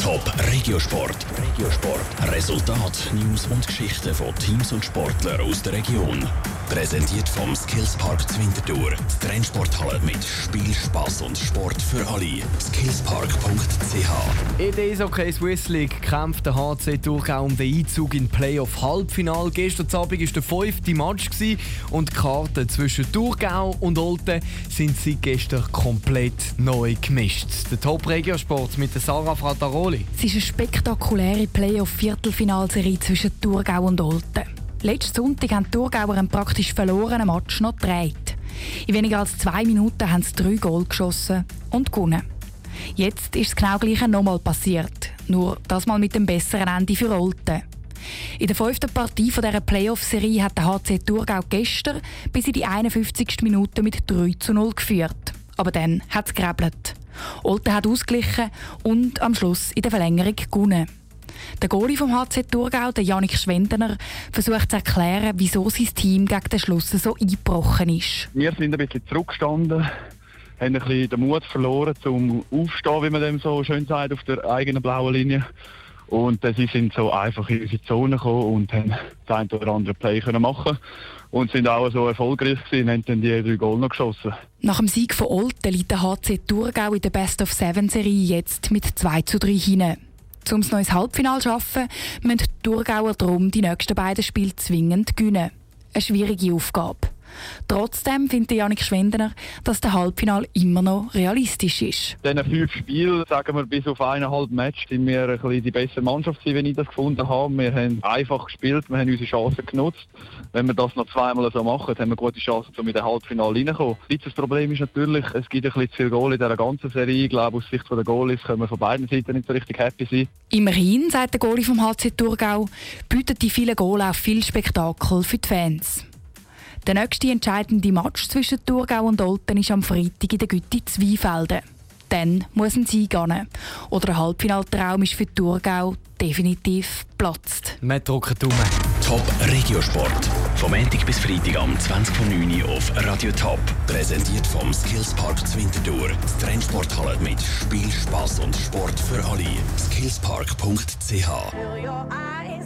Top Regiosport. Regiosport. Resultat, News und Geschichten von Teams und Sportlern aus der Region. Präsentiert vom Skillspark Zwintertour. Die Trennsporthalle mit Spiel, Spass und Sport für alle. Skillspark.ch. In der Eishockey Swiss League kämpft der HC Thurgau um den Einzug in Playoff Halbfinal. Gestern Abend war der fünfte Match und die Karten zwischen Thurgau und Olten sind seit gestern komplett neu gemischt. Der Top Regiosport mit Sarah Frataroli. Es ist eine spektakuläre Playoff-Viertelfinalserie zwischen Thurgau und Olten. Letzten Sonntag haben die Thurgauer einen praktisch verlorenen Match noch gedreht. In weniger als zwei Minuten haben sie drei Goal geschossen und gewonnen. Jetzt ist das genau gleiche nochmal passiert, nur das mal mit dem besseren Ende für Olten. In der fünften Partie dieser Playoff-Serie hat der HC Thurgau gestern bis in die 51. Minute mit 3 zu 0 geführt. Aber dann hat es gerebelt. Olten hat ausgeglichen und am Schluss in der Verlängerung gewonnen. Der Goalie vom HC Thurgau, der Janik Schwendener, versucht zu erklären, wieso sein Team gegen den Schluss so eingebrochen ist. Wir sind ein bisschen zurückgestanden, haben ein bisschen den Mut verloren zum Aufstehen, wie man dem so schön sagt, auf der eigenen blauen Linie. Und sie sind so einfach in unsere Zone gekommen und haben das eine oder andere Play können machen und sind auch so erfolgreich gewesen, haben dann die drei Goal noch geschossen. Nach dem Sieg von Olten liegt der HC Thurgau in der Best of Seven Serie jetzt mit 2 zu 3 hinein. Um das neues Halbfinale zu schaffen, müssen die Thurgauer darum die nächsten beiden Spiele zwingend gewinnen. Eine schwierige Aufgabe. Trotzdem findet Janik Schwendener, dass der Halbfinal immer noch realistisch ist. In diesen fünf Spielen, sagen wir bis auf eineinhalb Match, sind wir ein bisschen die bessere Mannschaft, wie ich das gefunden habe. Wir haben einfach gespielt, wir haben unsere Chancen genutzt. Wenn wir das noch zweimal so machen, haben wir gute Chancen, um in den Halbfinale reinzukommen. Das Problem ist natürlich, es gibt ein bisschen zu viel Goal in dieser ganzen Serie. Ich glaube, aus Sicht der Goalies können wir von beiden Seiten nicht so richtig happy sein. Immerhin, sagt der Goalie vom HC Thurgau, bietet die vielen Goal auch viel Spektakel für die Fans. Der nächste entscheidende Match zwischen Thurgau und Olten ist am Freitag in der Gütte Zweifelden. Dann muss ein Sieg gehen. Oder der Halbfinaltraum ist für Thurgau definitiv platzt. Wir drücken Daumen. Top Regiosport. Vom Montag bis Freitag am 20.09 Uhr auf Radio Top. Präsentiert vom Skillspark Zwintertour. Die Trennsporthalle mit Spiel, Spass und Sport für alle. Skillspark.ch